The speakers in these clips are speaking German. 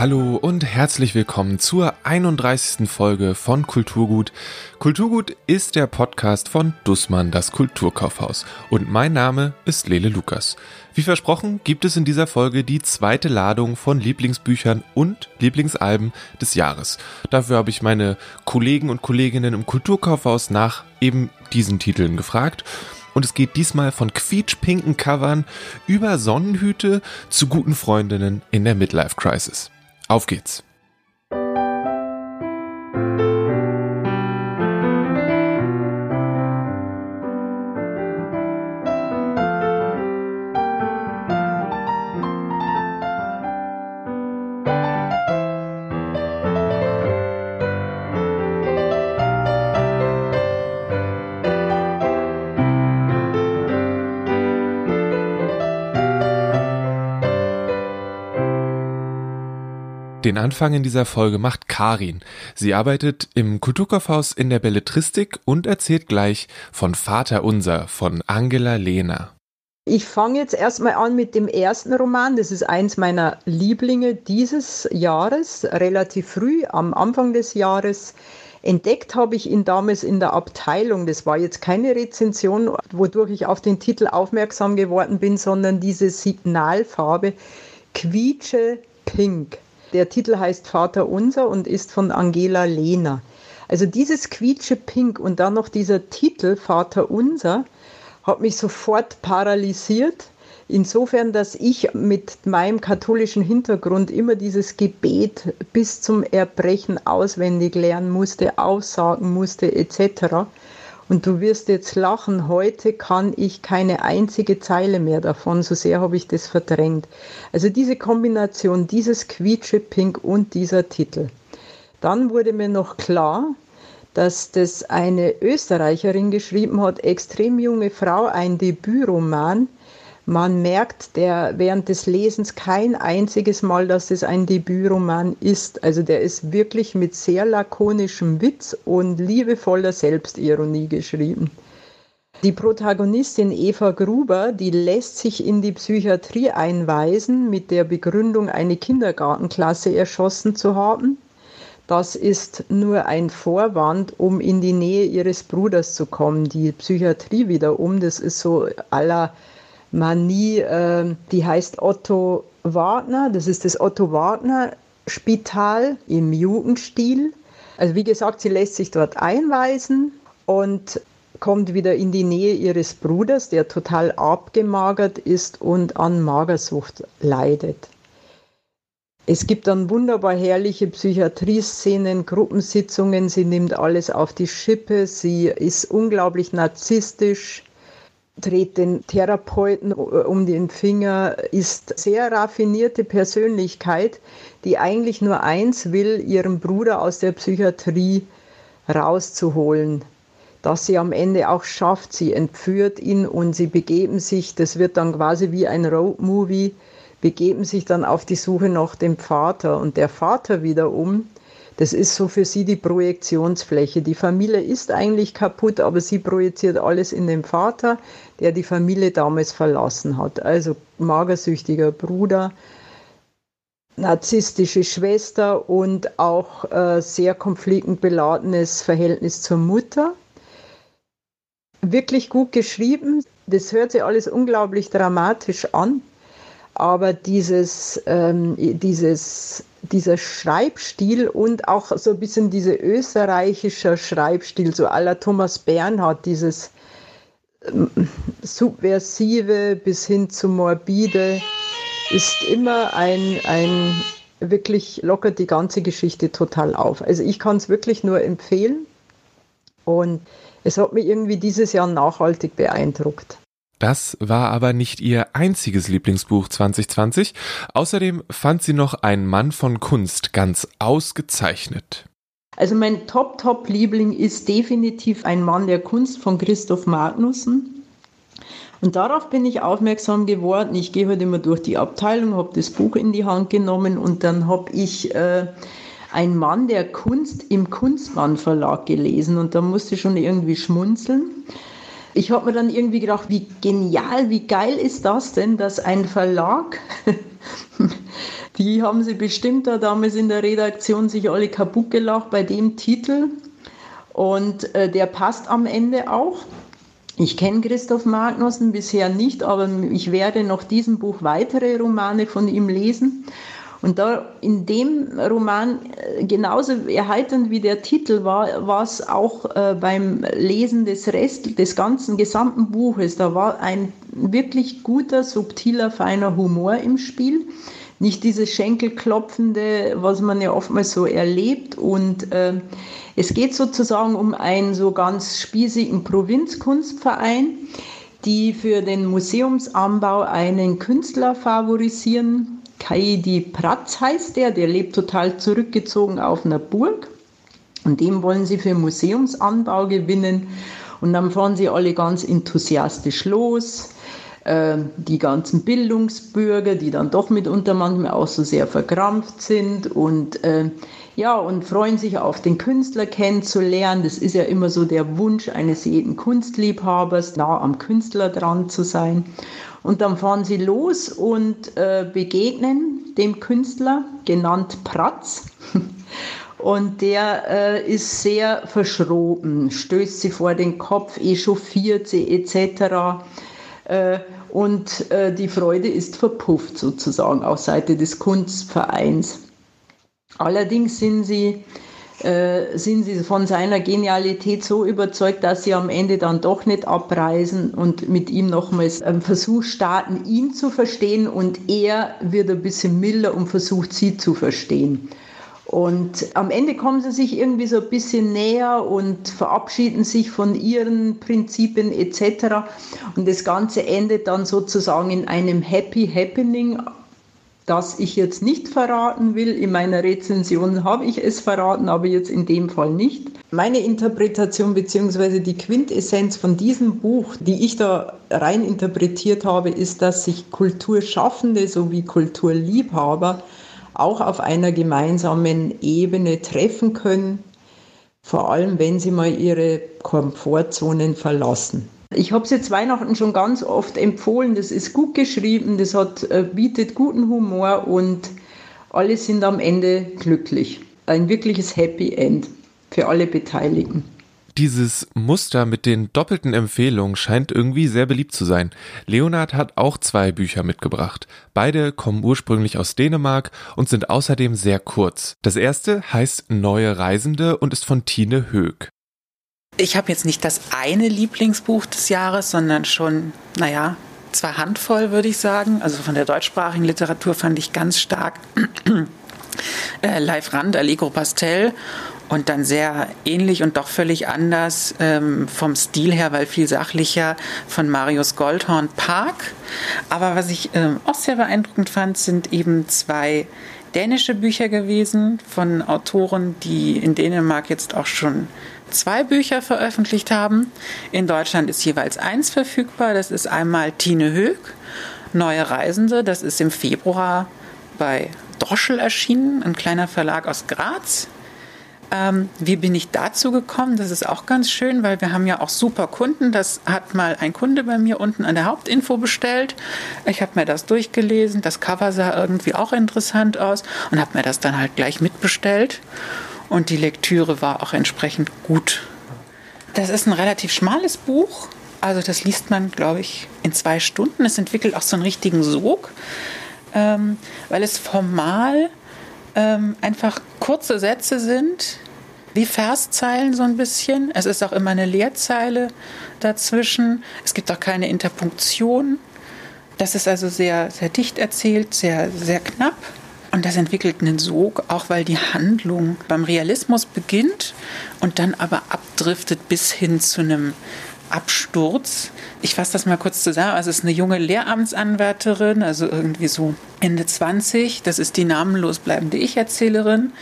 Hallo und herzlich willkommen zur 31. Folge von Kulturgut. Kulturgut ist der Podcast von Dussmann, das Kulturkaufhaus. Und mein Name ist Lele Lukas. Wie versprochen gibt es in dieser Folge die zweite Ladung von Lieblingsbüchern und Lieblingsalben des Jahres. Dafür habe ich meine Kollegen und Kolleginnen im Kulturkaufhaus nach eben diesen Titeln gefragt und es geht diesmal von quietschpinken Covern über Sonnenhüte zu guten Freundinnen in der Midlife Crisis. Auf geht's! Den Anfang in dieser Folge macht Karin. Sie arbeitet im Kulturkaufhaus in der Belletristik und erzählt gleich von Vater Unser von Angela Lehner. Ich fange jetzt erstmal an mit dem ersten Roman. Das ist eins meiner Lieblinge dieses Jahres, relativ früh, am Anfang des Jahres. Entdeckt habe ich ihn damals in der Abteilung. Das war jetzt keine Rezension, wodurch ich auf den Titel aufmerksam geworden bin, sondern diese Signalfarbe Quietsche Pink. Der Titel heißt Vater Unser und ist von Angela Lehner. Also dieses quietsche Pink und dann noch dieser Titel Vater Unser hat mich sofort paralysiert. Insofern, dass ich mit meinem katholischen Hintergrund immer dieses Gebet bis zum Erbrechen auswendig lernen musste, aussagen musste etc. Und du wirst jetzt lachen, heute kann ich keine einzige Zeile mehr davon, so sehr habe ich das verdrängt. Also diese Kombination, dieses Quietsche-Pink und dieser Titel. Dann wurde mir noch klar, dass das eine Österreicherin geschrieben hat, extrem junge Frau, ein Debütroman, man merkt der während des Lesens kein einziges Mal, dass es ein Debütroman ist. Also der ist wirklich mit sehr lakonischem Witz und liebevoller Selbstironie geschrieben. Die Protagonistin Eva Gruber, die lässt sich in die Psychiatrie einweisen mit der Begründung, eine Kindergartenklasse erschossen zu haben. Das ist nur ein Vorwand, um in die Nähe ihres Bruders zu kommen. Die Psychiatrie wiederum, das ist so aller Manie, äh, die heißt Otto Wagner. Das ist das Otto Wagner Spital im Jugendstil. Also wie gesagt, sie lässt sich dort einweisen und kommt wieder in die Nähe ihres Bruders, der total abgemagert ist und an Magersucht leidet. Es gibt dann wunderbar herrliche Psychiatrieszenen, Gruppensitzungen, sie nimmt alles auf die Schippe, sie ist unglaublich narzisstisch, dreht den Therapeuten um den Finger, ist sehr raffinierte Persönlichkeit, die eigentlich nur eins will, ihren Bruder aus der Psychiatrie rauszuholen. Dass sie am Ende auch schafft, sie entführt ihn und sie begeben sich, das wird dann quasi wie ein Roadmovie, begeben sich dann auf die Suche nach dem Vater. Und der Vater wiederum das ist so für sie die Projektionsfläche. Die Familie ist eigentlich kaputt, aber sie projiziert alles in den Vater, der die Familie damals verlassen hat. Also magersüchtiger Bruder, narzisstische Schwester und auch äh, sehr konfliktbeladenes Verhältnis zur Mutter. Wirklich gut geschrieben. Das hört sich alles unglaublich dramatisch an, aber dieses, ähm, dieses dieser Schreibstil und auch so ein bisschen dieser österreichische Schreibstil, so aller Thomas Bernhard, dieses ähm, Subversive bis hin zu Morbide, ist immer ein, ein wirklich lockert die ganze Geschichte total auf. Also ich kann es wirklich nur empfehlen und es hat mich irgendwie dieses Jahr nachhaltig beeindruckt. Das war aber nicht ihr einziges Lieblingsbuch 2020. Außerdem fand sie noch einen Mann von Kunst ganz ausgezeichnet. Also mein Top-Top-Liebling ist definitiv ein Mann der Kunst von Christoph Magnussen. Und darauf bin ich aufmerksam geworden. Ich gehe heute immer durch die Abteilung, habe das Buch in die Hand genommen und dann habe ich äh, ein Mann der Kunst im Kunstmann Verlag gelesen und da musste ich schon irgendwie schmunzeln. Ich habe mir dann irgendwie gedacht, wie genial, wie geil ist das denn, dass ein Verlag Die haben sie bestimmt da damals in der Redaktion sich alle kaputt gelacht bei dem Titel. Und äh, der passt am Ende auch. Ich kenne Christoph Magnussen bisher nicht, aber ich werde noch diesem Buch weitere Romane von ihm lesen. Und da in dem Roman äh, genauso erheiternd wie der Titel war, war es auch äh, beim Lesen des Rest, des ganzen gesamten Buches. Da war ein wirklich guter, subtiler, feiner Humor im Spiel. Nicht dieses Schenkelklopfende, was man ja oftmals so erlebt. Und äh, es geht sozusagen um einen so ganz spießigen Provinzkunstverein, die für den Museumsanbau einen Künstler favorisieren Kaidi Pratz heißt der, der lebt total zurückgezogen auf einer Burg. Und dem wollen sie für Museumsanbau gewinnen. Und dann fahren sie alle ganz enthusiastisch los. Äh, die ganzen Bildungsbürger, die dann doch mitunter manchmal auch so sehr verkrampft sind und äh, ja, und freuen sich auf den Künstler kennenzulernen. Das ist ja immer so der Wunsch eines jeden Kunstliebhabers, nah am Künstler dran zu sein. Und dann fahren sie los und äh, begegnen dem Künstler, genannt Pratz. Und der äh, ist sehr verschroben, stößt sie vor den Kopf, echauffiert sie etc. Äh, und äh, die Freude ist verpufft sozusagen auf Seite des Kunstvereins. Allerdings sind sie äh, sind sie von seiner Genialität so überzeugt, dass sie am Ende dann doch nicht abreisen und mit ihm nochmals einen Versuch starten, ihn zu verstehen und er wird ein bisschen milder und versucht, sie zu verstehen. Und am Ende kommen sie sich irgendwie so ein bisschen näher und verabschieden sich von ihren Prinzipien etc. Und das Ganze endet dann sozusagen in einem Happy Happening, das ich jetzt nicht verraten will. In meiner Rezension habe ich es verraten, aber jetzt in dem Fall nicht. Meine Interpretation bzw. die Quintessenz von diesem Buch, die ich da rein interpretiert habe, ist, dass sich Kulturschaffende sowie Kulturliebhaber auch auf einer gemeinsamen Ebene treffen können, vor allem wenn sie mal ihre Komfortzonen verlassen. Ich habe es jetzt Weihnachten schon ganz oft empfohlen. Das ist gut geschrieben, das hat, äh, bietet guten Humor und alle sind am Ende glücklich. Ein wirkliches Happy End für alle Beteiligten. Dieses Muster mit den doppelten Empfehlungen scheint irgendwie sehr beliebt zu sein. Leonard hat auch zwei Bücher mitgebracht. Beide kommen ursprünglich aus Dänemark und sind außerdem sehr kurz. Das erste heißt Neue Reisende und ist von Tine Höeg. Ich habe jetzt nicht das eine Lieblingsbuch des Jahres, sondern schon, naja, zwei Handvoll, würde ich sagen. Also von der deutschsprachigen Literatur fand ich ganz stark äh, Live Rand, Allegro Pastel und dann sehr ähnlich und doch völlig anders ähm, vom Stil her, weil viel sachlicher von Marius Goldhorn Park. Aber was ich ähm, auch sehr beeindruckend fand, sind eben zwei dänische Bücher gewesen von Autoren, die in Dänemark jetzt auch schon zwei Bücher veröffentlicht haben. In Deutschland ist jeweils eins verfügbar. Das ist einmal Tine Hög, Neue Reisende. Das ist im Februar bei Droschel erschienen, ein kleiner Verlag aus Graz. Ähm, wie bin ich dazu gekommen? Das ist auch ganz schön, weil wir haben ja auch super Kunden. Das hat mal ein Kunde bei mir unten an der Hauptinfo bestellt. Ich habe mir das durchgelesen. Das Cover sah irgendwie auch interessant aus und habe mir das dann halt gleich mitbestellt und die Lektüre war auch entsprechend gut. Das ist ein relativ schmales Buch. Also das liest man, glaube ich, in zwei Stunden. Es entwickelt auch so einen richtigen Sog, ähm, weil es formal ähm, einfach kurze Sätze sind, wie Verszeilen so ein bisschen. Es ist auch immer eine Leerzeile dazwischen. Es gibt auch keine Interpunktion. Das ist also sehr, sehr dicht erzählt, sehr, sehr knapp. Und das entwickelt einen Sog, auch weil die Handlung beim Realismus beginnt und dann aber abdriftet bis hin zu einem Absturz. Ich fasse das mal kurz zusammen. Also es ist eine junge Lehramtsanwärterin, also irgendwie so Ende 20. Das ist die namenlos bleibende Ich-Erzählerin.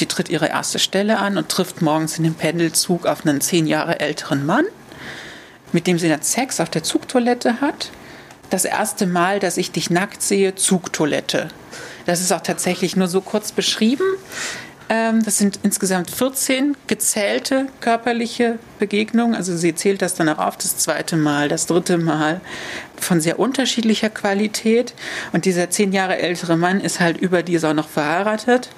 Die tritt ihre erste Stelle an und trifft morgens in dem Pendelzug auf einen zehn Jahre älteren Mann, mit dem sie dann Sex auf der Zugtoilette hat. Das erste Mal, dass ich dich nackt sehe, Zugtoilette. Das ist auch tatsächlich nur so kurz beschrieben. Ähm, das sind insgesamt 14 gezählte körperliche Begegnungen. Also sie zählt das dann auch auf, das zweite Mal, das dritte Mal, von sehr unterschiedlicher Qualität. Und dieser zehn Jahre ältere Mann ist halt überdies auch noch verheiratet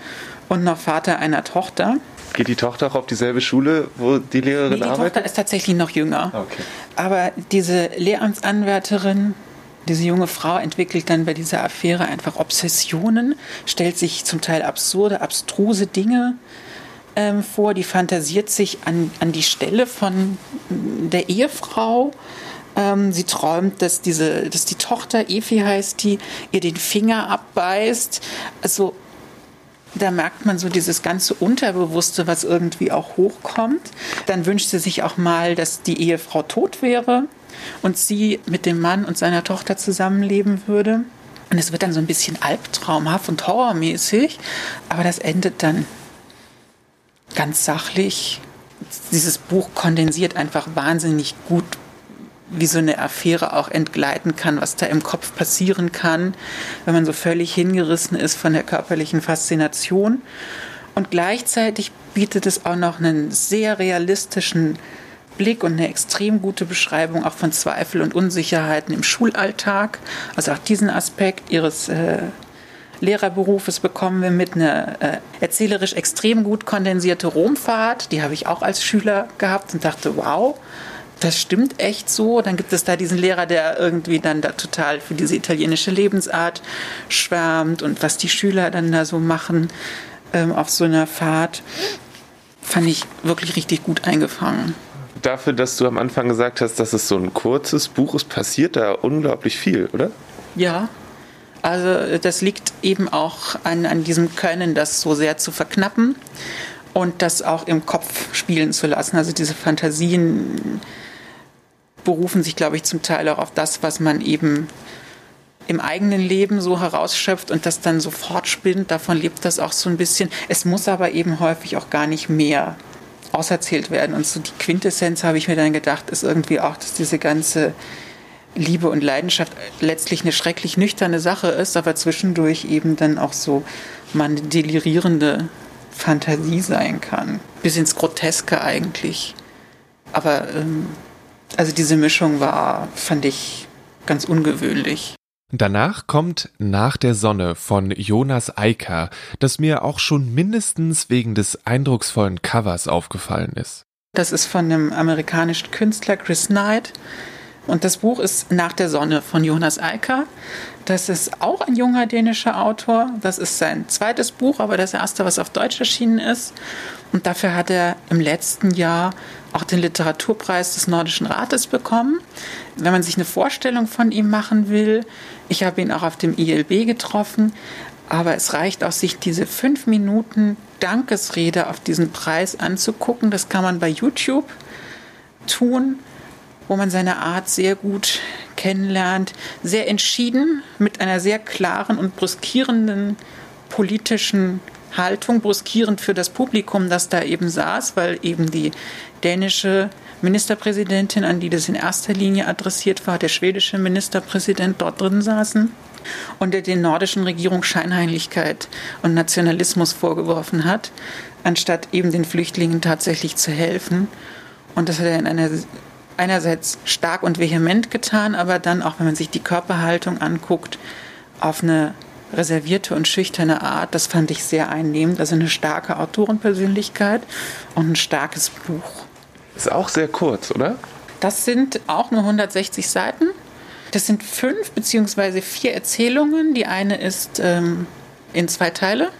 und noch Vater einer Tochter. Geht die Tochter auch auf dieselbe Schule, wo die Lehrerin nee, die arbeitet? Die Tochter ist tatsächlich noch jünger. Okay. Aber diese Lehramtsanwärterin, diese junge Frau entwickelt dann bei dieser Affäre einfach Obsessionen, stellt sich zum Teil absurde, abstruse Dinge ähm, vor, die fantasiert sich an, an die Stelle von der Ehefrau. Ähm, sie träumt, dass, diese, dass die Tochter, Efi heißt die, ihr den Finger abbeißt. Also da merkt man so dieses ganze Unterbewusste, was irgendwie auch hochkommt. Dann wünscht sie sich auch mal, dass die Ehefrau tot wäre und sie mit dem Mann und seiner Tochter zusammenleben würde. Und es wird dann so ein bisschen albtraumhaft und horrormäßig, aber das endet dann ganz sachlich. Dieses Buch kondensiert einfach wahnsinnig gut wie so eine Affäre auch entgleiten kann, was da im Kopf passieren kann, wenn man so völlig hingerissen ist von der körperlichen Faszination. Und gleichzeitig bietet es auch noch einen sehr realistischen Blick und eine extrem gute Beschreibung auch von Zweifel und Unsicherheiten im Schulalltag. Also auch diesen Aspekt ihres äh, Lehrerberufes bekommen wir mit einer äh, erzählerisch extrem gut kondensierte Romfahrt. Die habe ich auch als Schüler gehabt und dachte, wow, das stimmt echt so. Dann gibt es da diesen Lehrer, der irgendwie dann da total für diese italienische Lebensart schwärmt und was die Schüler dann da so machen ähm, auf so einer Fahrt, fand ich wirklich richtig gut eingefangen. Dafür, dass du am Anfang gesagt hast, dass es so ein kurzes Buch ist, passiert da unglaublich viel, oder? Ja, also das liegt eben auch an, an diesem Können, das so sehr zu verknappen und das auch im Kopf spielen zu lassen. Also diese Fantasien berufen sich, glaube ich, zum Teil auch auf das, was man eben im eigenen Leben so herausschöpft und das dann sofort spinnt. Davon lebt das auch so ein bisschen. Es muss aber eben häufig auch gar nicht mehr auserzählt werden. Und so die Quintessenz, habe ich mir dann gedacht, ist irgendwie auch, dass diese ganze Liebe und Leidenschaft letztlich eine schrecklich nüchterne Sache ist, aber zwischendurch eben dann auch so man delirierende Fantasie sein kann. Bis ins Groteske eigentlich. Aber ähm, also diese Mischung war, fand ich ganz ungewöhnlich. Danach kommt Nach der Sonne von Jonas Eiker, das mir auch schon mindestens wegen des eindrucksvollen Covers aufgefallen ist. Das ist von dem amerikanischen Künstler Chris Knight. Und das Buch ist Nach der Sonne von Jonas Eiker. Das ist auch ein junger dänischer Autor. Das ist sein zweites Buch, aber das erste, was auf Deutsch erschienen ist. Und dafür hat er im letzten Jahr auch den Literaturpreis des Nordischen Rates bekommen. Wenn man sich eine Vorstellung von ihm machen will, ich habe ihn auch auf dem ILB getroffen, aber es reicht auch, sich diese fünf Minuten Dankesrede auf diesen Preis anzugucken. Das kann man bei YouTube tun, wo man seine Art sehr gut kennenlernt, sehr entschieden, mit einer sehr klaren und brüskierenden politischen Haltung, bruskierend für das Publikum, das da eben saß, weil eben die dänische Ministerpräsidentin, an die das in erster Linie adressiert war, der schwedische Ministerpräsident dort drin saßen und der den nordischen Regierungen Scheinheiligkeit und Nationalismus vorgeworfen hat, anstatt eben den Flüchtlingen tatsächlich zu helfen. Und das hat er in einer einerseits stark und vehement getan, aber dann auch, wenn man sich die Körperhaltung anguckt, auf eine reservierte und schüchterne Art. Das fand ich sehr einnehmend. Also eine starke Autorenpersönlichkeit und ein starkes Buch. Ist auch sehr kurz, oder? Das sind auch nur 160 Seiten. Das sind fünf beziehungsweise vier Erzählungen. Die eine ist ähm, in zwei Teile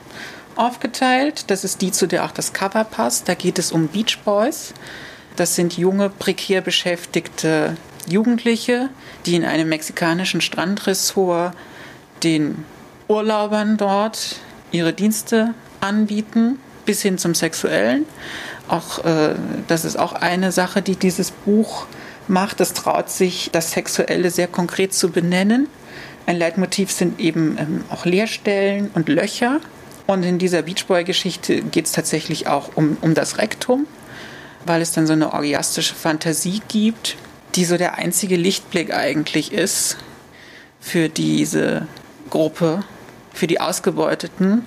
aufgeteilt. Das ist die, zu der auch das Cover passt. Da geht es um Beach Boys. Das sind junge, prekär beschäftigte Jugendliche, die in einem mexikanischen Strandressort den Urlaubern dort ihre Dienste anbieten, bis hin zum Sexuellen. Auch äh, das ist auch eine Sache, die dieses Buch macht. Es traut sich, das Sexuelle sehr konkret zu benennen. Ein Leitmotiv sind eben ähm, auch Leerstellen und Löcher. Und in dieser Beachboy-Geschichte geht es tatsächlich auch um, um das Rektum, weil es dann so eine orgiastische Fantasie gibt, die so der einzige Lichtblick eigentlich ist für diese Gruppe für die Ausgebeuteten.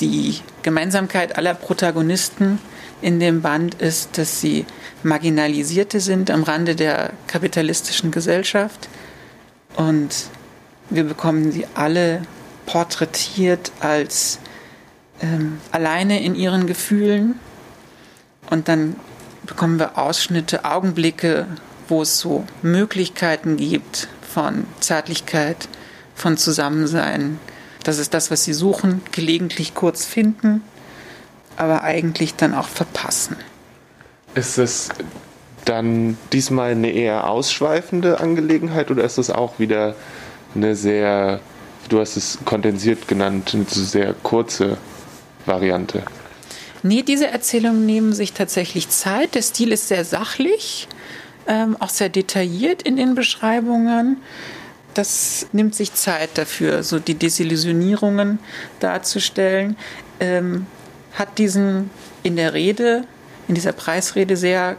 die Gemeinsamkeit aller Protagonisten in dem Band ist, dass sie Marginalisierte sind am Rande der kapitalistischen Gesellschaft. Und wir bekommen sie alle porträtiert als ähm, alleine in ihren Gefühlen. Und dann bekommen wir Ausschnitte, Augenblicke, wo es so Möglichkeiten gibt von Zärtlichkeit, von Zusammensein. Das ist das, was sie suchen, gelegentlich kurz finden, aber eigentlich dann auch verpassen. Ist es dann diesmal eine eher ausschweifende Angelegenheit oder ist es auch wieder eine sehr, du hast es kondensiert genannt, eine sehr kurze Variante? Nee, diese Erzählungen nehmen sich tatsächlich Zeit. Der Stil ist sehr sachlich, ähm, auch sehr detailliert in den Beschreibungen. Das nimmt sich Zeit dafür, so die Desillusionierungen darzustellen. Ähm, hat diesen in der Rede, in dieser Preisrede sehr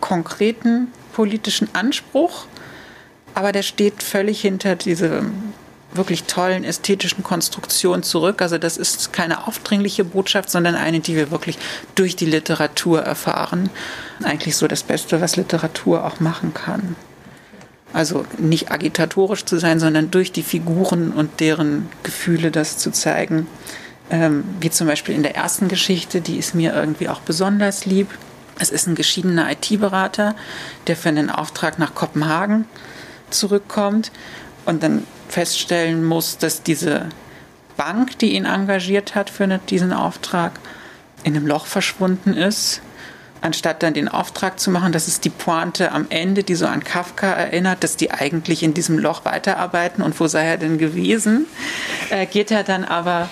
konkreten politischen Anspruch, aber der steht völlig hinter diesem wirklich tollen ästhetischen Konstruktion zurück. Also das ist keine aufdringliche Botschaft, sondern eine, die wir wirklich durch die Literatur erfahren. Eigentlich so das Beste, was Literatur auch machen kann. Also nicht agitatorisch zu sein, sondern durch die Figuren und deren Gefühle das zu zeigen. Ähm, wie zum Beispiel in der ersten Geschichte, die ist mir irgendwie auch besonders lieb. Es ist ein geschiedener IT-Berater, der für einen Auftrag nach Kopenhagen zurückkommt und dann feststellen muss, dass diese Bank, die ihn engagiert hat für diesen Auftrag, in einem Loch verschwunden ist. Anstatt dann den Auftrag zu machen, das ist die Pointe am Ende, die so an Kafka erinnert, dass die eigentlich in diesem Loch weiterarbeiten und wo sei er denn gewesen, äh, geht er dann aber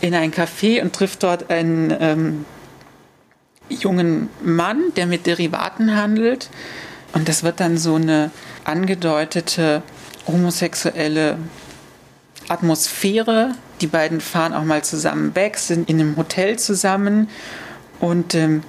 in ein Café und trifft dort einen ähm, jungen Mann, der mit Derivaten handelt. Und das wird dann so eine angedeutete homosexuelle Atmosphäre. Die beiden fahren auch mal zusammen weg, sind in einem Hotel zusammen und ähm,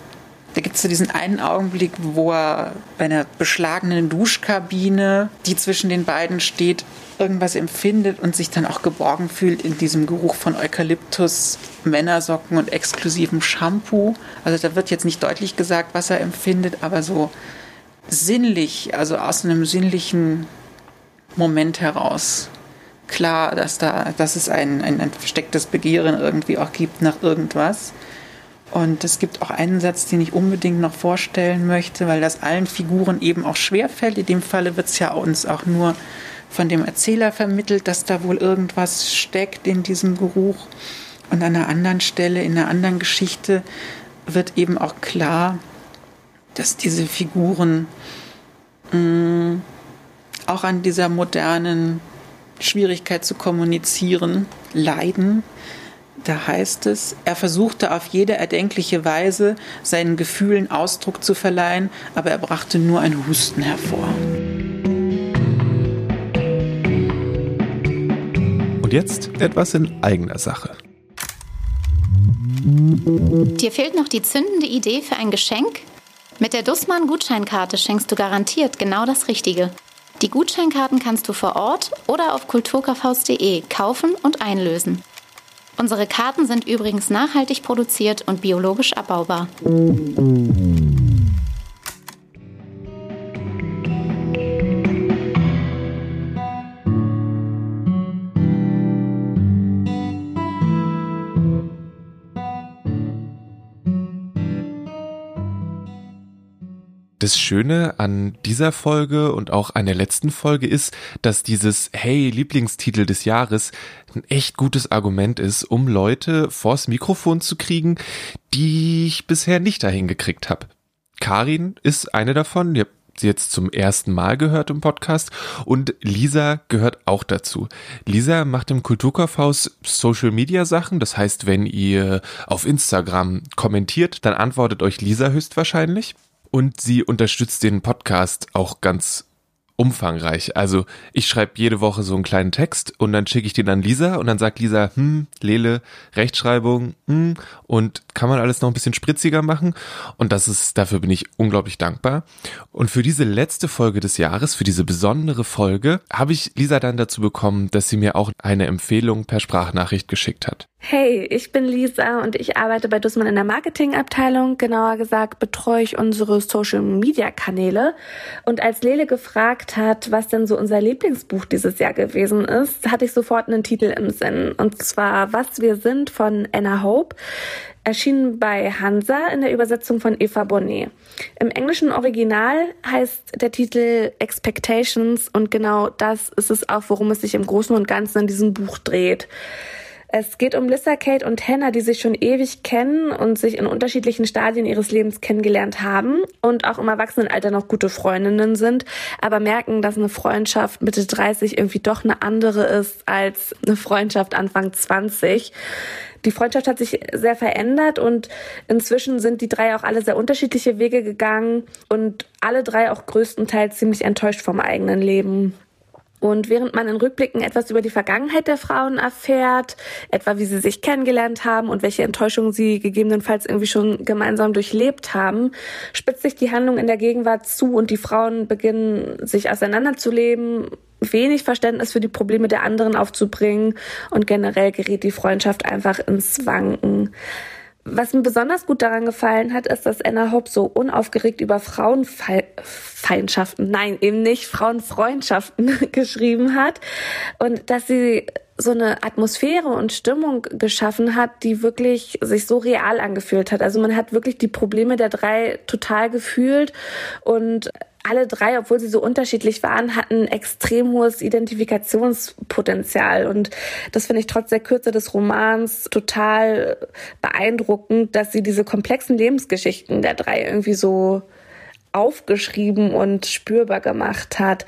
da gibt es so diesen einen Augenblick, wo er bei einer beschlagenen Duschkabine, die zwischen den beiden steht, irgendwas empfindet und sich dann auch geborgen fühlt in diesem Geruch von Eukalyptus, Männersocken und exklusivem Shampoo. Also da wird jetzt nicht deutlich gesagt, was er empfindet, aber so sinnlich, also aus einem sinnlichen Moment heraus klar, dass da, dass es ein, ein, ein verstecktes Begehren irgendwie auch gibt nach irgendwas. Und es gibt auch einen Satz, den ich unbedingt noch vorstellen möchte, weil das allen Figuren eben auch schwerfällt. In dem Falle wird es ja uns auch nur von dem Erzähler vermittelt, dass da wohl irgendwas steckt in diesem Geruch. Und an einer anderen Stelle, in einer anderen Geschichte, wird eben auch klar, dass diese Figuren mh, mm, auch an dieser modernen Schwierigkeit zu kommunizieren leiden. Da heißt es, er versuchte auf jede erdenkliche Weise seinen Gefühlen Ausdruck zu verleihen, aber er brachte nur ein Husten hervor. Und jetzt etwas in eigener Sache. Dir fehlt noch die zündende Idee für ein Geschenk? Mit der Dussmann-Gutscheinkarte schenkst du garantiert genau das Richtige. Die Gutscheinkarten kannst du vor Ort oder auf kulturkaufhaus.de kaufen und einlösen. Unsere Karten sind übrigens nachhaltig produziert und biologisch abbaubar. Das Schöne an dieser Folge und auch an der letzten Folge ist, dass dieses Hey Lieblingstitel des Jahres ein echt gutes Argument ist, um Leute vors Mikrofon zu kriegen, die ich bisher nicht dahin gekriegt habe. Karin ist eine davon. Ihr habt sie jetzt zum ersten Mal gehört im Podcast und Lisa gehört auch dazu. Lisa macht im Kulturkaufhaus Social Media Sachen. Das heißt, wenn ihr auf Instagram kommentiert, dann antwortet euch Lisa höchstwahrscheinlich und sie unterstützt den Podcast auch ganz umfangreich. Also ich schreibe jede Woche so einen kleinen Text und dann schicke ich den an Lisa und dann sagt Lisa, hm, Lele, Rechtschreibung, hm, und kann man alles noch ein bisschen spritziger machen. Und das ist, dafür bin ich unglaublich dankbar. Und für diese letzte Folge des Jahres, für diese besondere Folge, habe ich Lisa dann dazu bekommen, dass sie mir auch eine Empfehlung per Sprachnachricht geschickt hat. Hey, ich bin Lisa und ich arbeite bei Dussmann in der Marketingabteilung. Genauer gesagt betreue ich unsere Social Media Kanäle. Und als Lele gefragt hat, was denn so unser Lieblingsbuch dieses Jahr gewesen ist, hatte ich sofort einen Titel im Sinn. Und zwar Was wir sind von Anna Hope. Erschienen bei Hansa in der Übersetzung von Eva Bonnet. Im englischen Original heißt der Titel Expectations und genau das ist es auch, worum es sich im Großen und Ganzen in diesem Buch dreht. Es geht um Lissa, Kate und Hannah, die sich schon ewig kennen und sich in unterschiedlichen Stadien ihres Lebens kennengelernt haben und auch im Erwachsenenalter noch gute Freundinnen sind, aber merken, dass eine Freundschaft Mitte 30 irgendwie doch eine andere ist als eine Freundschaft Anfang 20. Die Freundschaft hat sich sehr verändert und inzwischen sind die drei auch alle sehr unterschiedliche Wege gegangen und alle drei auch größtenteils ziemlich enttäuscht vom eigenen Leben. Und während man in Rückblicken etwas über die Vergangenheit der Frauen erfährt, etwa wie sie sich kennengelernt haben und welche Enttäuschungen sie gegebenenfalls irgendwie schon gemeinsam durchlebt haben, spitzt sich die Handlung in der Gegenwart zu und die Frauen beginnen sich auseinanderzuleben, wenig Verständnis für die Probleme der anderen aufzubringen und generell gerät die Freundschaft einfach ins Wanken. Was mir besonders gut daran gefallen hat, ist, dass Anna Hope so unaufgeregt über Frauenfeindschaften, nein, eben nicht Frauenfreundschaften geschrieben hat und dass sie so eine Atmosphäre und Stimmung geschaffen hat, die wirklich sich so real angefühlt hat. Also man hat wirklich die Probleme der drei total gefühlt und alle drei, obwohl sie so unterschiedlich waren, hatten extrem hohes Identifikationspotenzial. Und das finde ich trotz der Kürze des Romans total beeindruckend, dass sie diese komplexen Lebensgeschichten der drei irgendwie so aufgeschrieben und spürbar gemacht hat.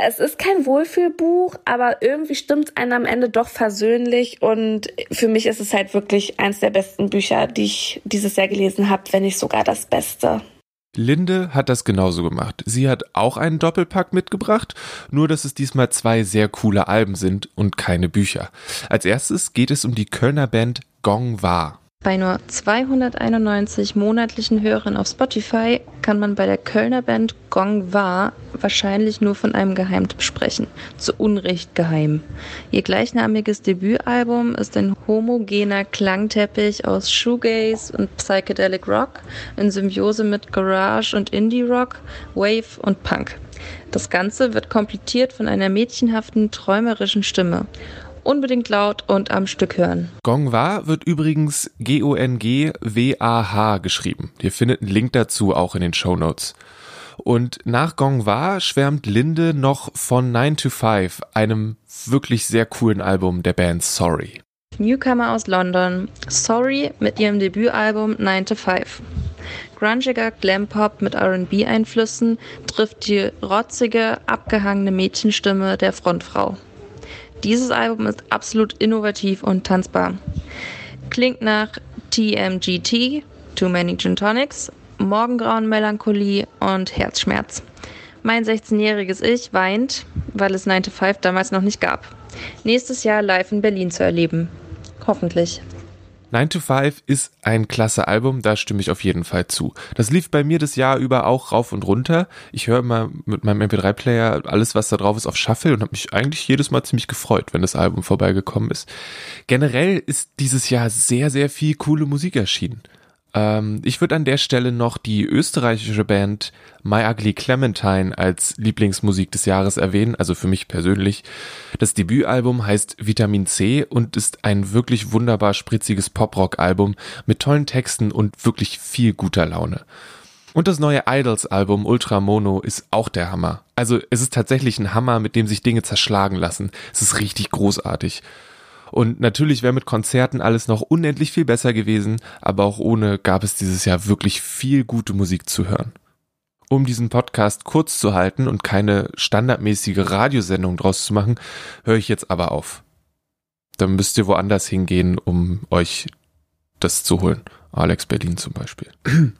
Es ist kein Wohlfühlbuch, aber irgendwie stimmt es einem am Ende doch versöhnlich und für mich ist es halt wirklich eins der besten Bücher, die ich dieses Jahr gelesen habe, wenn nicht sogar das Beste. Linde hat das genauso gemacht. Sie hat auch einen Doppelpack mitgebracht, nur dass es diesmal zwei sehr coole Alben sind und keine Bücher. Als erstes geht es um die Kölner Band Gong Wa. Bei nur 291 monatlichen Hörern auf Spotify kann man bei der Kölner Band Gong Wa wahrscheinlich nur von einem Geheimtipp sprechen. Zu Unrecht geheim. Ihr gleichnamiges Debütalbum ist ein homogener Klangteppich aus Shoegaze und Psychedelic Rock in Symbiose mit Garage und Indie Rock, Wave und Punk. Das Ganze wird komplettiert von einer mädchenhaften, träumerischen Stimme unbedingt laut und am Stück hören. Gongwa wird übrigens G-O-N-G-W-A-H geschrieben. Ihr findet einen Link dazu auch in den Show Notes. Und nach Gongwa schwärmt Linde noch von 9 to 5, einem wirklich sehr coolen Album der Band Sorry. Newcomer aus London, Sorry mit ihrem Debütalbum 9 to 5. Grungiger Glam-Pop mit R&B-Einflüssen trifft die rotzige, abgehangene Mädchenstimme der Frontfrau. Dieses Album ist absolut innovativ und tanzbar. Klingt nach TMGT, Too Many Gin Tonics, Morgengrauen Melancholie und Herzschmerz. Mein 16-jähriges Ich weint, weil es 9 to 5 damals noch nicht gab. Nächstes Jahr live in Berlin zu erleben. Hoffentlich. 9 to 5 ist ein klasse Album, da stimme ich auf jeden Fall zu. Das lief bei mir das Jahr über auch rauf und runter. Ich höre immer mit meinem MP3-Player alles, was da drauf ist, auf Shuffle und habe mich eigentlich jedes Mal ziemlich gefreut, wenn das Album vorbeigekommen ist. Generell ist dieses Jahr sehr, sehr viel coole Musik erschienen. Ähm, ich würde an der Stelle noch die österreichische Band My Ugly Clementine als Lieblingsmusik des Jahres erwähnen, also für mich persönlich. Das Debütalbum heißt Vitamin C und ist ein wirklich wunderbar spritziges Poprock-Album mit tollen Texten und wirklich viel guter Laune. Und das neue Idols-Album Ultra Mono ist auch der Hammer. Also es ist tatsächlich ein Hammer, mit dem sich Dinge zerschlagen lassen. Es ist richtig großartig. Und natürlich wäre mit Konzerten alles noch unendlich viel besser gewesen, aber auch ohne gab es dieses Jahr wirklich viel gute Musik zu hören. Um diesen Podcast kurz zu halten und keine standardmäßige Radiosendung draus zu machen, höre ich jetzt aber auf. Dann müsst ihr woanders hingehen, um euch das zu holen. Alex Berlin zum Beispiel.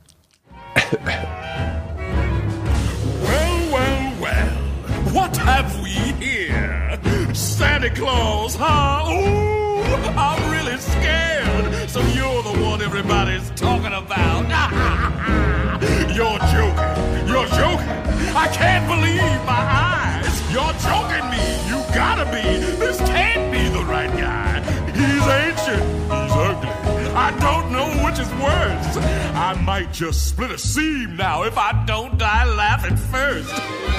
Well, well, well. What have we here? Santa Claus, huh? Ooh, I'm really scared. So you're the one everybody's talking about. you're joking. You're joking. I can't believe my eyes. You're joking me. You gotta be. This can't be the right guy. He's ancient. He's ugly. I don't know which is worse. I might just split a seam now if I don't die laughing first.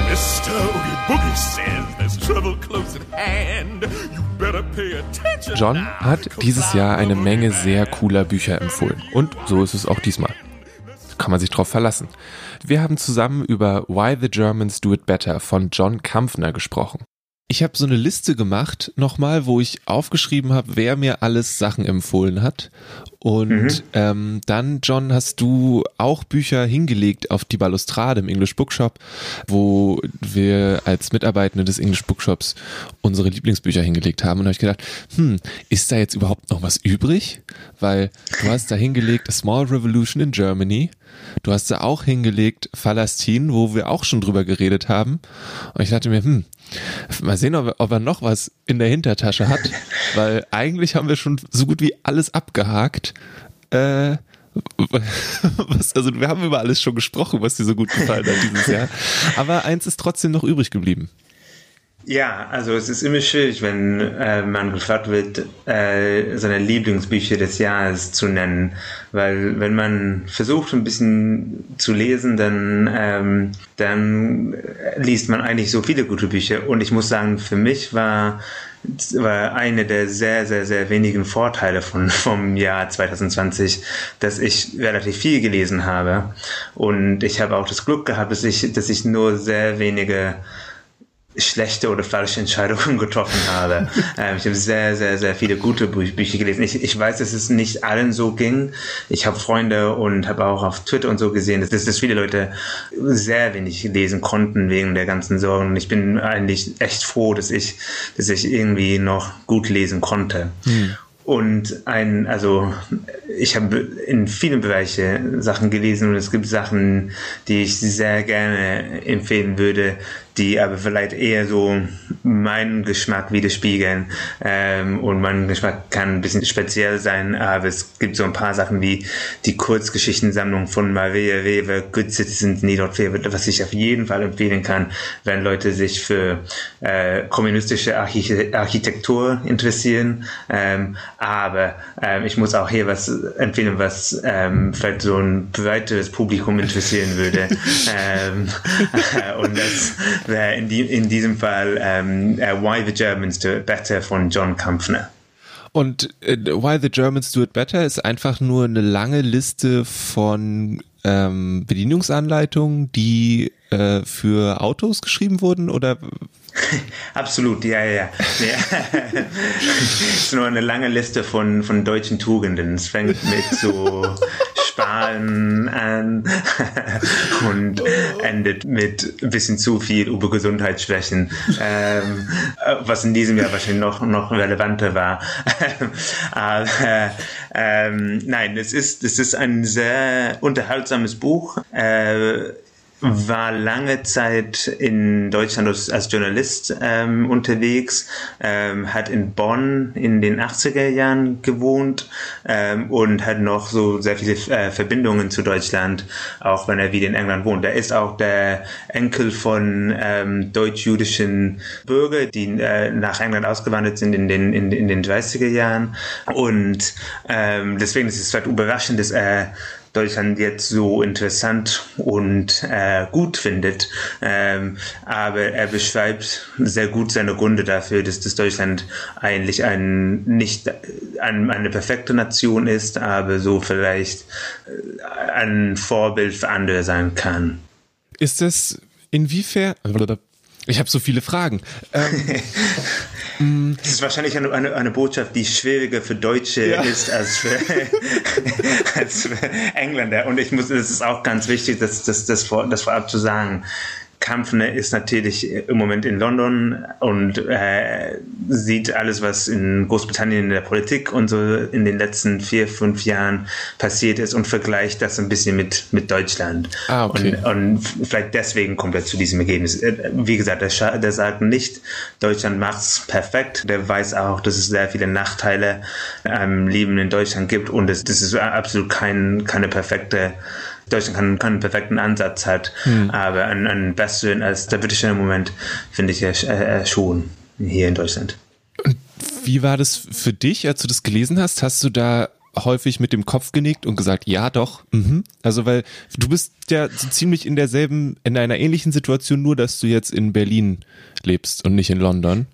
Mr. Oogie Boogie says there's trouble close at hand. You better pay attention. John hat dieses Jahr eine Menge sehr cooler Bücher empfohlen. Und so ist es auch diesmal. Kann man sich drauf verlassen. Wir haben zusammen über Why the Germans Do It Better von John Kampfner gesprochen. Ich habe so eine Liste gemacht, nochmal, wo ich aufgeschrieben habe, wer mir alles Sachen empfohlen hat. Und ähm, dann, John, hast du auch Bücher hingelegt auf die Balustrade im English Bookshop, wo wir als Mitarbeitende des English Bookshops unsere Lieblingsbücher hingelegt haben. Und habe ich gedacht, hm, ist da jetzt überhaupt noch was übrig? Weil du hast da hingelegt A Small Revolution in Germany. Du hast da auch hingelegt Palästin, wo wir auch schon drüber geredet haben. Und ich dachte mir, hm, mal sehen, ob er, ob er noch was in der Hintertasche hat, weil eigentlich haben wir schon so gut wie alles abgehakt. Äh, was, also wir haben über alles schon gesprochen, was dir so gut gefallen hat dieses Jahr. Aber eins ist trotzdem noch übrig geblieben. Ja, also es ist immer schwierig, wenn äh, man gefragt wird, äh, seine Lieblingsbücher des Jahres zu nennen, weil wenn man versucht ein bisschen zu lesen, dann ähm, dann liest man eigentlich so viele gute Bücher und ich muss sagen, für mich war war eine der sehr, sehr, sehr wenigen Vorteile von, vom Jahr 2020, dass ich relativ viel gelesen habe. Und ich habe auch das Glück gehabt, dass ich, dass ich nur sehr wenige schlechte oder falsche Entscheidungen getroffen habe. ähm, ich habe sehr, sehr, sehr viele gute Bü Bücher gelesen. Ich, ich weiß, dass es nicht allen so ging. Ich habe Freunde und habe auch auf Twitter und so gesehen, dass, dass viele Leute sehr wenig lesen konnten wegen der ganzen Sorgen. Ich bin eigentlich echt froh, dass ich, dass ich irgendwie noch gut lesen konnte. Und ein, also ich habe in vielen Bereichen Sachen gelesen und es gibt Sachen, die ich sehr gerne empfehlen würde, die aber vielleicht eher so meinen Geschmack widerspiegeln. Ähm, und mein Geschmack kann ein bisschen speziell sein, aber es gibt so ein paar Sachen wie die Kurzgeschichtensammlung von Maria Rewe, Good Citizens Need Not Fear, was ich auf jeden Fall empfehlen kann, wenn Leute sich für äh, kommunistische Archi Architektur interessieren. Ähm, aber ähm, ich muss auch hier was empfehlen, was ähm, vielleicht so ein breiteres Publikum interessieren würde. ähm, und das wäre in, die, in diesem Fall ähm, uh, Why the Germans Do It Better von John Kampfner. Und äh, Why the Germans Do It Better ist einfach nur eine lange Liste von ähm, Bedienungsanleitungen, die äh, für Autos geschrieben wurden oder Absolut, ja, ja, ja. es ist nur eine lange Liste von, von deutschen Tugenden. Es fängt mit so Sparen an und endet mit ein bisschen zu viel über Gesundheitsschwächen, ähm, was in diesem Jahr wahrscheinlich noch, noch relevanter war. Aber ähm, nein, es ist, es ist ein sehr unterhaltsames Buch. Äh, war lange Zeit in Deutschland als, Journalist ähm, unterwegs, ähm, hat in Bonn in den 80er Jahren gewohnt ähm, und hat noch so sehr viele äh, Verbindungen zu Deutschland, auch wenn er wieder in England wohnt. Er ist auch der Enkel von ähm, deutsch-jüdischen Bürgern, die äh, nach England ausgewandert sind in den, in, in den 30er Jahren. Und ähm, deswegen ist es vielleicht überraschend, dass er Deutschland jetzt so interessant und äh, gut findet. Ähm, aber er beschreibt sehr gut seine Gründe dafür, dass das Deutschland eigentlich ein, nicht ein, eine perfekte Nation ist, aber so vielleicht äh, ein Vorbild für andere sein kann. ist es inwiefern? Ich habe so viele Fragen. Ähm, Das ist wahrscheinlich eine, eine, eine Botschaft, die schwieriger für Deutsche Ja. ist als für, als für Engländer. Und ich muss, das ist auch ganz wichtig, das, das, das, vor, das vorab zu sagen. Kampfner ist natürlich im Moment in London und äh, sieht alles, was in Großbritannien in der Politik und so in den letzten vier, fünf Jahren passiert ist und vergleicht das ein bisschen mit, mit Deutschland. Ah, okay. Und, und vielleicht deswegen kommt er zu diesem Ergebnis. Äh, Wie gesagt, der, der sagt nicht, Deutschland macht's perfekt. Der weiß auch, dass es sehr viele Nachteile am Leben in Deutschland gibt und das, das ist absolut kein, keine perfekte Deutschland kann, keinen perfekten Ansatz hat, Hm. aber einen, einen besseren als der britische Moment finde ich ja äh, schon hier in Deutschland. Wie war das für dich, als du das gelesen hast? Hast du da häufig mit dem Kopf genickt und gesagt, ja doch, mhm. also weil du bist ja so ziemlich in derselben, in einer ähnlichen Situation, nur dass du jetzt in Berlin lebst und nicht in London.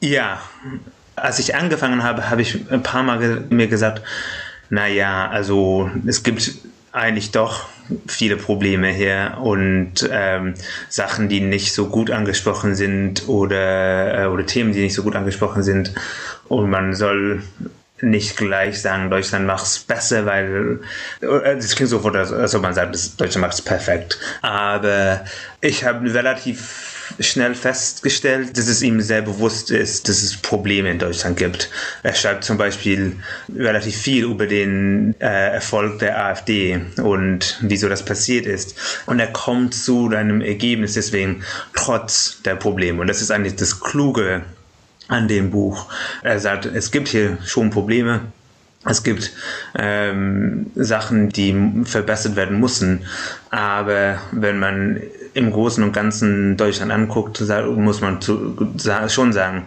Ja, als ich angefangen habe, habe ich ein paar Mal mir gesagt, naja, also es gibt eigentlich doch viele Probleme hier und ähm, Sachen, die nicht so gut angesprochen sind oder, äh, oder Themen, die nicht so gut angesprochen sind. Und man soll nicht gleich sagen, Deutschland macht es besser, weil äh, das klingt so, als ob man sagt, Deutschland macht es perfekt. Aber ich habe relativ schnell festgestellt, dass es ihm sehr bewusst ist, dass es Probleme in Deutschland gibt. Er schreibt zum Beispiel relativ viel über den äh, Erfolg der AfD und wieso das passiert ist. Und er kommt zu einem Ergebnis deswegen trotz der Probleme. Und das ist eigentlich das Kluge an dem Buch. Er sagt, es gibt hier schon Probleme. Es gibt ähm, Sachen, die verbessert werden müssen, aber wenn man im Großen und Ganzen Deutschland anguckt, muss man zu, schon sagen,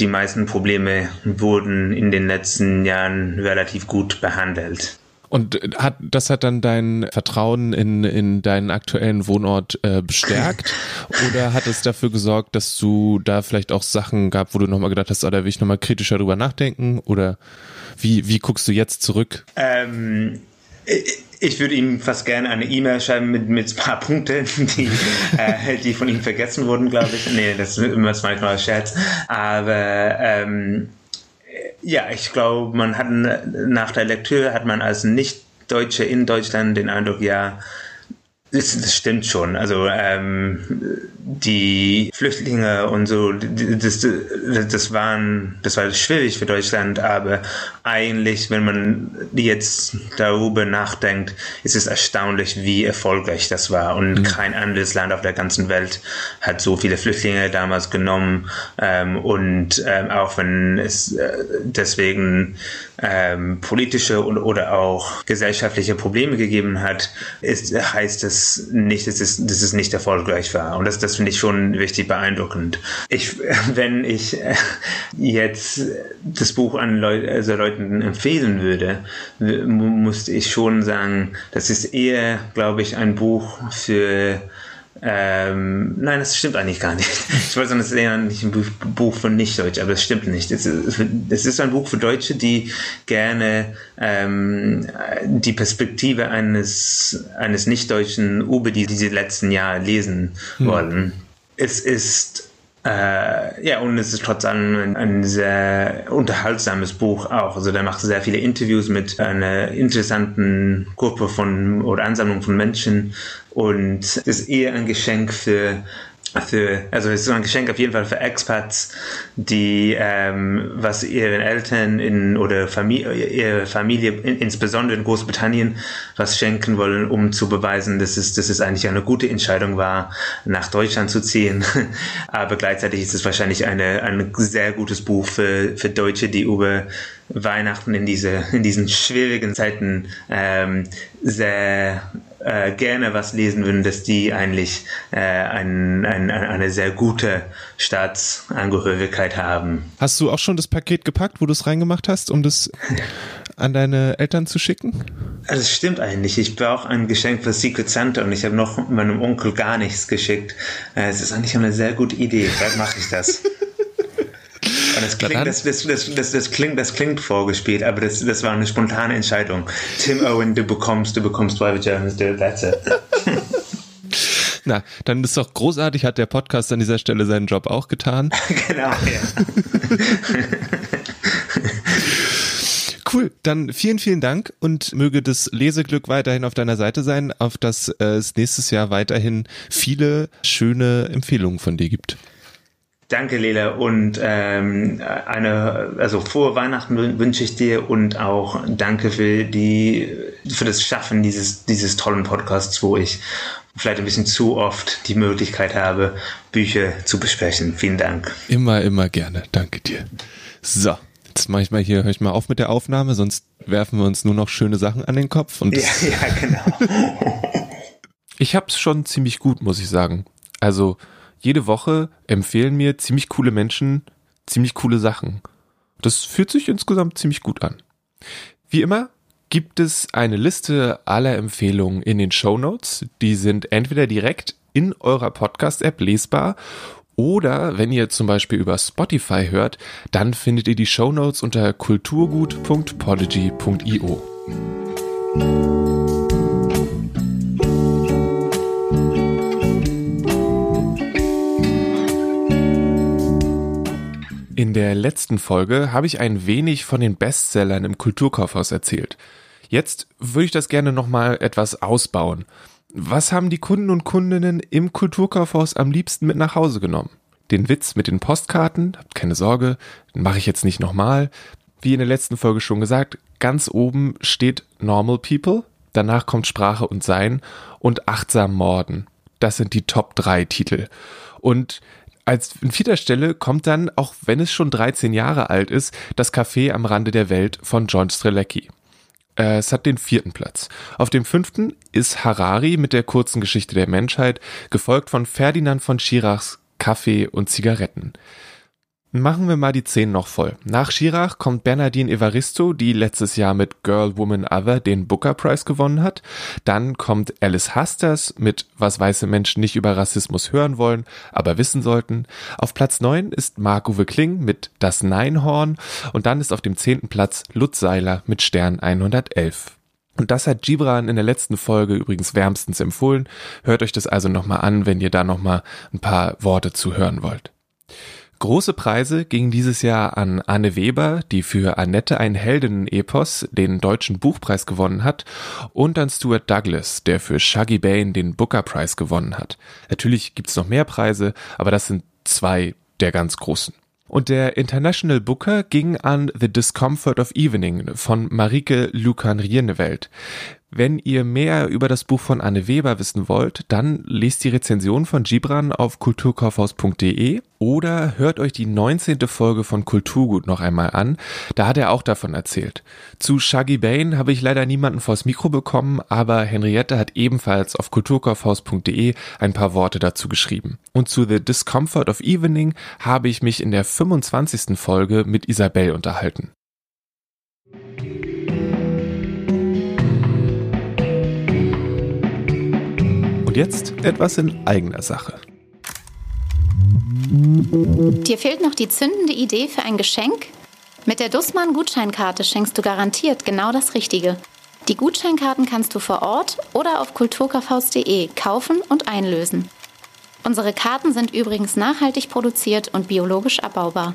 die meisten Probleme wurden in den letzten Jahren relativ gut behandelt. Und hat das hat dann dein Vertrauen in, in deinen aktuellen Wohnort äh, bestärkt? oder hat es dafür gesorgt, dass du da vielleicht auch Sachen gab, wo du nochmal gedacht hast, oh, da will ich nochmal kritischer drüber nachdenken? Oder wie, wie guckst du jetzt zurück? Ähm, ich- ich würde ihm fast gerne eine E-Mail schreiben mit, mit ein paar Punkten, die, äh, die von ihm vergessen wurden, glaube ich. Nee, das ist immer manchmal ein Scherz. Aber ähm, ja, ich glaube, man hat nach der Lektüre hat man als Nicht-Deutsche in Deutschland den Eindruck, ja, das, das stimmt schon. Also ähm, die Flüchtlinge und so, das, das, waren, das war schwierig für Deutschland, aber eigentlich, wenn man jetzt darüber nachdenkt, ist es erstaunlich, wie erfolgreich das war. Und kein anderes Land auf der ganzen Welt hat so viele Flüchtlinge damals genommen. Ähm, und ähm, auch wenn es äh, deswegen ähm, politische und, oder auch gesellschaftliche Probleme gegeben hat, ist, heißt es nicht, dass es, dass es nicht erfolgreich war. Und das, das finde ich schon richtig beeindruckend. Ich, wenn ich äh, jetzt das Buch an Leu also Leuten empfehlen würde, musste ich schon sagen, das ist eher, glaube ich, ein Buch für ähm, nein, das stimmt eigentlich gar nicht. Ich wollte sagen, es ist eher nicht ein Buch, für Nicht-Deutsche, aber das stimmt nicht. Es ist, es ein Buch für Deutsche, die gerne ähm, die Perspektive eines, eines Nicht-Deutschen über die, diese letzten Jahre lesen wollen. Es ist äh, ja, und es ist trotz allem ein, ein sehr unterhaltsames Buch auch. Also der macht sehr viele Interviews mit einer interessanten Gruppe von oder Ansammlung von Menschen und ist eher ein Geschenk für für, also es ist ein Geschenk auf jeden Fall für Expats, die ähm, was ihren Eltern in oder Familie, ihre Familie, in, insbesondere in Großbritannien, was schenken wollen, um zu beweisen, dass es, dass es eigentlich eine gute Entscheidung war, nach Deutschland zu ziehen. Aber gleichzeitig ist es wahrscheinlich eine, ein sehr gutes Buch für, für Deutsche, die über Weihnachten in diese in diesen schwierigen Zeiten ähm, sehr äh, gerne was lesen würden, dass die eigentlich äh, ein, ein, eine sehr gute Staatsangehörigkeit haben. Hast du auch schon das Paket gepackt, wo du es reingemacht hast, um das an deine Eltern zu schicken? Also es stimmt eigentlich. Ich brauche ein Geschenk für Secret Santa und ich habe noch meinem Onkel gar nichts geschickt. Äh, Es ist eigentlich eine sehr gute Idee. Vielleicht mache ich das. Das klingt, das, das, das, das, das, klingt, das klingt vorgespielt, aber das, das war eine spontane Entscheidung. Tim Owen, du bekommst, du bekommst Private du, that's it. Na, dann ist doch großartig, hat der Podcast an dieser Stelle seinen Job auch getan. genau, ja. Cool, dann vielen, vielen Dank und möge das Leseglück weiterhin auf deiner Seite sein, auf dass äh, es nächstes Jahr weiterhin viele schöne Empfehlungen von dir gibt. Danke, Lela, und ähm, eine, also frohe Weihnachten wünsche ich dir und auch danke für die, für das Schaffen dieses, dieses tollen Podcasts, wo ich vielleicht ein bisschen zu oft die Möglichkeit habe, Bücher zu besprechen. Vielen Dank. Immer, immer gerne. Danke dir. So. Jetzt mache ich mal hier, höre ich mal auf mit der Aufnahme, sonst werfen wir uns nur noch schöne Sachen an den Kopf. Und ja, ja, genau. ich hab's schon ziemlich gut, muss ich sagen. Also jede Woche empfehlen mir ziemlich coole Menschen ziemlich coole Sachen. Das fühlt sich insgesamt ziemlich gut an. Wie immer gibt es eine Liste aller Empfehlungen in den Show Notes. Die sind entweder direkt in eurer Podcast-App lesbar oder wenn ihr zum Beispiel über Spotify hört, dann findet ihr die Show Notes unter kulturgut.podigy.io. In der letzten Folge habe ich ein wenig von den Bestsellern im Kulturkaufhaus erzählt. Jetzt würde ich das gerne nochmal etwas ausbauen. Was haben die Kunden und Kundinnen im Kulturkaufhaus am liebsten mit nach Hause genommen? Den Witz mit den Postkarten, habt keine Sorge, den mache ich jetzt nicht nochmal. Wie in der letzten Folge schon gesagt, ganz oben steht Normal People, danach kommt Sprache und Sein und Achtsam Morden. Das sind die Top 3 Titel. Und als in vierter Stelle kommt dann, auch wenn es schon 13 Jahre alt ist, das Café am Rande der Welt von John Strelecki. Äh, es hat den vierten Platz. Auf dem fünften ist Harari mit der kurzen Geschichte der Menschheit, gefolgt von Ferdinand von Schirachs Kaffee und Zigaretten. Machen wir mal die zehn noch voll. Nach Schirach kommt Bernardine Evaristo, die letztes Jahr mit Girl, Woman, Other den Booker Prize gewonnen hat. Dann kommt Alice Hasters mit Was weiße Menschen nicht über Rassismus hören wollen, aber wissen sollten. Auf Platz neun ist Marc-Uwe Kling mit Das Neinhorn und dann ist auf dem zehnten Platz Lutz Seiler mit Stern 111. Und das hat Gibran in der letzten Folge übrigens wärmstens empfohlen. Hört euch das also nochmal an, wenn ihr da nochmal ein paar Worte zu hören wollt. Große Preise gingen dieses Jahr an Anne Weber, die für Annette ein Heldinnen-Epos den deutschen Buchpreis gewonnen hat, und an Stuart Douglas, der für Shaggy Bane den Booker Prize gewonnen hat. Natürlich gibt's noch mehr Preise, aber das sind zwei der ganz großen. Und der International Booker ging an The Discomfort of Evening von Marike Lukan-Rierneveld. Wenn ihr mehr über das Buch von Anne Weber wissen wollt, dann lest die Rezension von Gibran auf kulturkaufhaus.de oder hört euch die 19. Folge von Kulturgut noch einmal an. Da hat er auch davon erzählt. Zu Shaggy Bane habe ich leider niemanden vors Mikro bekommen, aber Henriette hat ebenfalls auf kulturkaufhaus.de ein paar Worte dazu geschrieben. Und zu The Discomfort of Evening habe ich mich in der 25. Folge mit Isabel unterhalten. Und jetzt etwas in eigener Sache. Dir fehlt noch die zündende Idee für ein Geschenk? Mit der Dussmann Gutscheinkarte schenkst du garantiert genau das Richtige. Die Gutscheinkarten kannst du vor Ort oder auf kulturkaufhaus.de kaufen und einlösen. Unsere Karten sind übrigens nachhaltig produziert und biologisch abbaubar.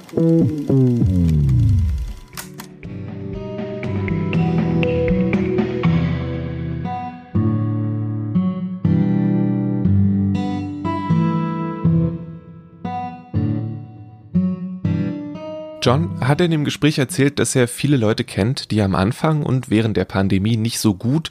John hat in dem Gespräch erzählt, dass er viele Leute kennt, die am Anfang und während der Pandemie nicht so gut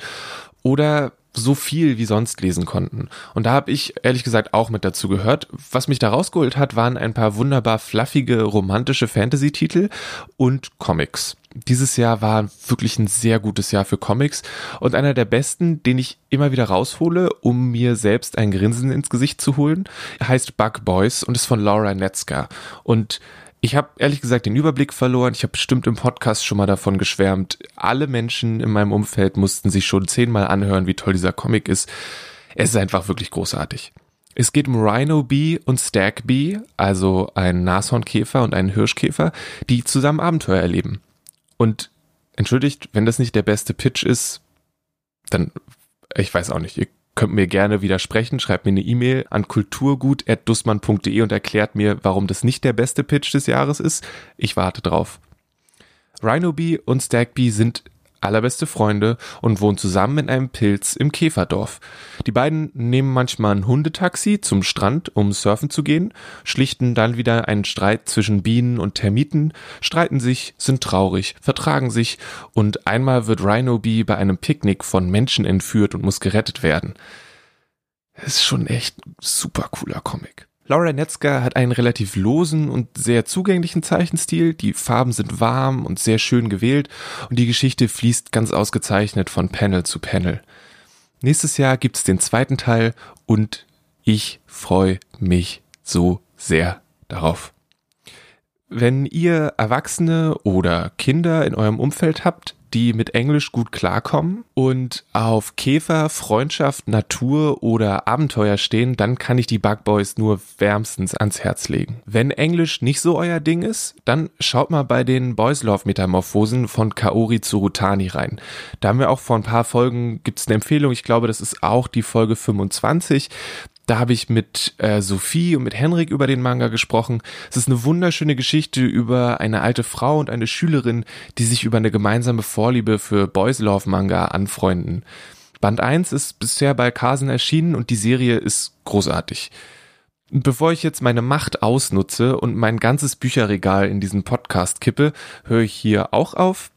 oder so viel wie sonst lesen konnten. Und da habe ich ehrlich gesagt auch mit dazu gehört. Was mich da rausgeholt hat, waren ein paar wunderbar fluffige romantische Fantasy-Titel und Comics. Dieses Jahr war wirklich ein sehr gutes Jahr für Comics und einer der besten, den ich immer wieder raushole, um mir selbst ein Grinsen ins Gesicht zu holen, heißt Bug Boys und ist von Laura Netzka. Und ich habe ehrlich gesagt den Überblick verloren. Ich habe bestimmt im Podcast schon mal davon geschwärmt. Alle Menschen in meinem Umfeld mussten sich schon zehnmal anhören, wie toll dieser Comic ist. Es ist einfach wirklich großartig. Es geht um Rhino Bee und Stag Bee, also ein Nashornkäfer und einen Hirschkäfer, die zusammen Abenteuer erleben. Und entschuldigt, wenn das nicht der beste Pitch ist, dann, ich weiß auch nicht, ihr könnt mir gerne widersprechen, schreibt mir eine E-Mail an kulturgut.dussmann.de und erklärt mir, warum das nicht der beste Pitch des Jahres ist. Ich warte drauf. Rhino und Stagby sind allerbeste Freunde und wohnen zusammen in einem Pilz im Käferdorf. Die beiden nehmen manchmal ein Hundetaxi zum Strand, um surfen zu gehen, schlichten dann wieder einen Streit zwischen Bienen und Termiten, streiten sich, sind traurig, vertragen sich und einmal wird Rhino Bee bei einem Picknick von Menschen entführt und muss gerettet werden. ist schon echt ein super cooler Comic. Laura Netzger hat einen relativ losen und sehr zugänglichen Zeichenstil. Die Farben sind warm und sehr schön gewählt und die Geschichte fließt ganz ausgezeichnet von Panel zu Panel. Nächstes Jahr gibt's den zweiten Teil und ich freue mich so sehr darauf. Wenn ihr Erwachsene oder Kinder in eurem Umfeld habt, die mit Englisch gut klarkommen und auf Käfer, Freundschaft, Natur oder Abenteuer stehen, dann kann ich die Bug Boys nur wärmstens ans Herz legen. Wenn Englisch nicht so euer Ding ist, dann schaut mal bei den Boys Love Metamorphosen von Kaori Tsurutani rein. Da haben wir auch vor ein paar Folgen, gibt es eine Empfehlung, ich glaube, das ist auch die Folge 25. Da habe ich mit äh, Sophie und mit Henrik über den Manga gesprochen. Es ist eine wunderschöne Geschichte über eine alte Frau und eine Schülerin, die sich über eine gemeinsame Vorliebe für Boys Love Manga anfreunden. Band 1 ist bisher bei Kasen erschienen und die Serie ist großartig. Bevor ich jetzt meine Macht ausnutze und mein ganzes Bücherregal in diesen Podcast kippe, höre ich hier auch auf.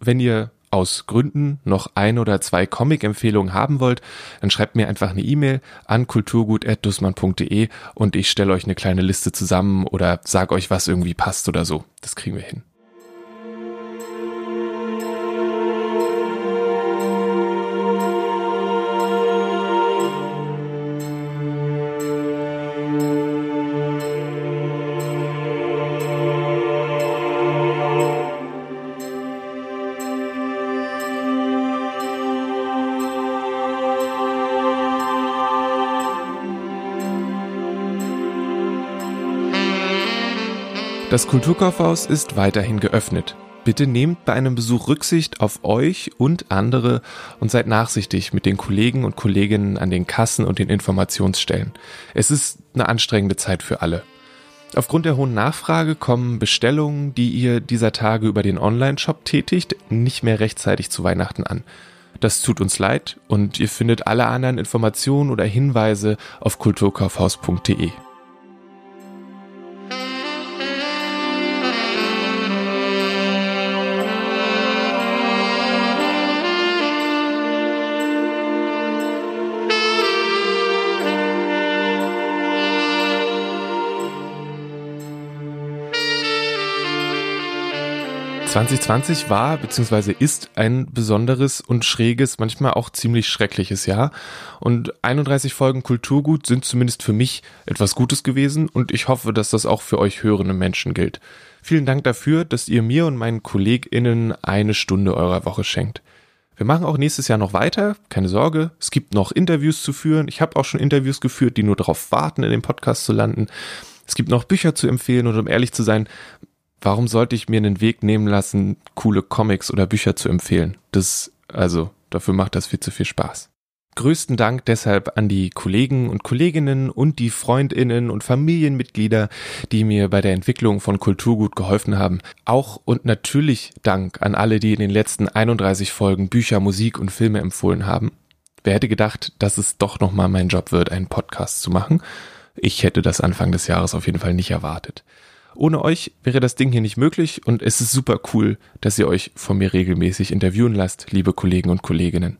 Wenn ihr aus Gründen noch ein oder zwei Comic-Empfehlungen haben wollt, dann schreibt mir einfach eine E-Mail an kulturgut.dussmann.de und ich stelle euch eine kleine Liste zusammen oder sag euch, was irgendwie passt oder so. Das kriegen wir hin. Das Kulturkaufhaus ist weiterhin geöffnet. Bitte nehmt bei einem Besuch Rücksicht auf euch und andere und seid nachsichtig mit den Kollegen und Kolleginnen an den Kassen und den Informationsstellen. Es ist eine anstrengende Zeit für alle. Aufgrund der hohen Nachfrage kommen Bestellungen, die ihr dieser Tage über den Online-Shop tätigt, nicht mehr rechtzeitig zu Weihnachten an. Das tut uns leid und ihr findet alle anderen Informationen oder Hinweise auf kulturkaufhaus.de. 2020 war bzw. ist ein besonderes und schräges, manchmal auch ziemlich schreckliches Jahr. Und 31 Folgen Kulturgut sind zumindest für mich etwas Gutes gewesen und ich hoffe, dass das auch für euch hörende Menschen gilt. Vielen Dank dafür, dass ihr mir und meinen KollegInnen eine Stunde eurer Woche schenkt. Wir machen auch nächstes Jahr noch weiter, keine Sorge. Es gibt noch Interviews zu führen. Ich habe auch schon Interviews geführt, die nur darauf warten, in den Podcast zu landen. Es gibt noch Bücher zu empfehlen und um ehrlich zu sein, warum sollte ich mir einen Weg nehmen lassen, coole Comics oder Bücher zu empfehlen? Das, also, dafür macht das viel zu viel Spaß. Größten Dank deshalb an die Kollegen und Kolleginnen und die Freundinnen und Familienmitglieder, die mir bei der Entwicklung von Kulturgut geholfen haben. Auch und natürlich Dank an alle, die in den letzten 31 Folgen Bücher, Musik und Filme empfohlen haben. Wer hätte gedacht, dass es doch nochmal mein Job wird, einen Podcast zu machen? Ich hätte das Anfang des Jahres auf jeden Fall nicht erwartet. Ohne euch wäre das Ding hier nicht möglich und es ist super cool, dass ihr euch von mir regelmäßig interviewen lasst, liebe Kollegen und Kolleginnen.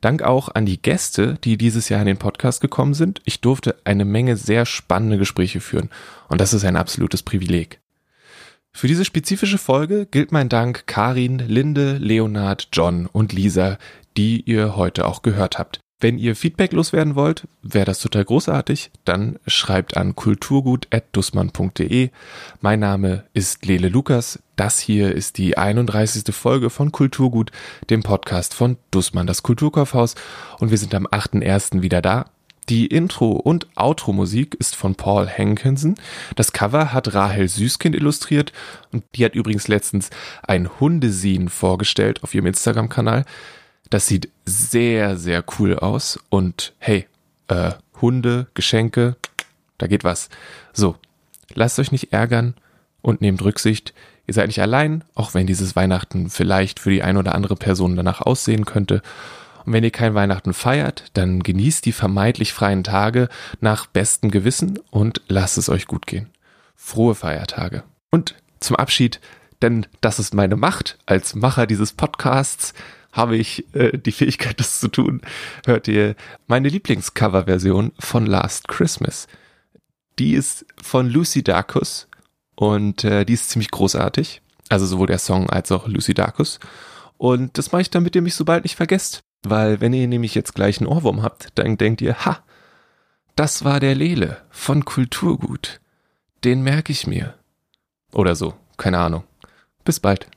Dank auch an die Gäste, die dieses Jahr in den Podcast gekommen sind. Ich durfte eine Menge sehr spannende Gespräche führen und das ist ein absolutes Privileg. Für diese spezifische Folge gilt mein Dank Karin, Linde, Leonard, John und Lisa, die ihr heute auch gehört habt. Wenn ihr Feedback loswerden wollt, wäre das total großartig, dann schreibt an kulturgut.dussmann.de. Mein Name ist Lele Lukas. Das hier ist die 31. Folge von Kulturgut, dem Podcast von Dussmann, das Kulturkaufhaus. Und wir sind am 8.1. wieder da. Die Intro- und Outro-Musik ist von Paul Hankinson. Das Cover hat Rahel Süßkind illustriert und die hat übrigens letztens ein Hundesien vorgestellt auf ihrem Instagram-Kanal. Das sieht sehr, sehr cool aus. Und hey, äh, Hunde, Geschenke, da geht was. So, lasst euch nicht ärgern Und nehmt Rücksicht, ihr seid nicht allein, auch wenn dieses Weihnachten vielleicht für die ein oder andere Person danach aussehen könnte. Und wenn ihr kein Weihnachten feiert, dann genießt die vermeintlich freien Tage nach bestem Gewissen und lasst es euch gut gehen. Frohe Feiertage. Und zum Abschied, denn das ist meine Macht als Macher dieses Podcasts, habe ich äh, die Fähigkeit, das zu tun, hört ihr meine Lieblingscoverversion von Last Christmas. Die ist von Lucy Dacus und äh, die ist ziemlich großartig. Also sowohl der Song als auch Lucy Dacus. Und das mache ich, damit ihr mich so bald nicht vergesst. Weil wenn ihr nämlich jetzt gleich einen Ohrwurm habt, dann denkt ihr, ha, das war der Lele von Kulturgut. Den merke ich mir. Oder so, keine Ahnung. Bis bald.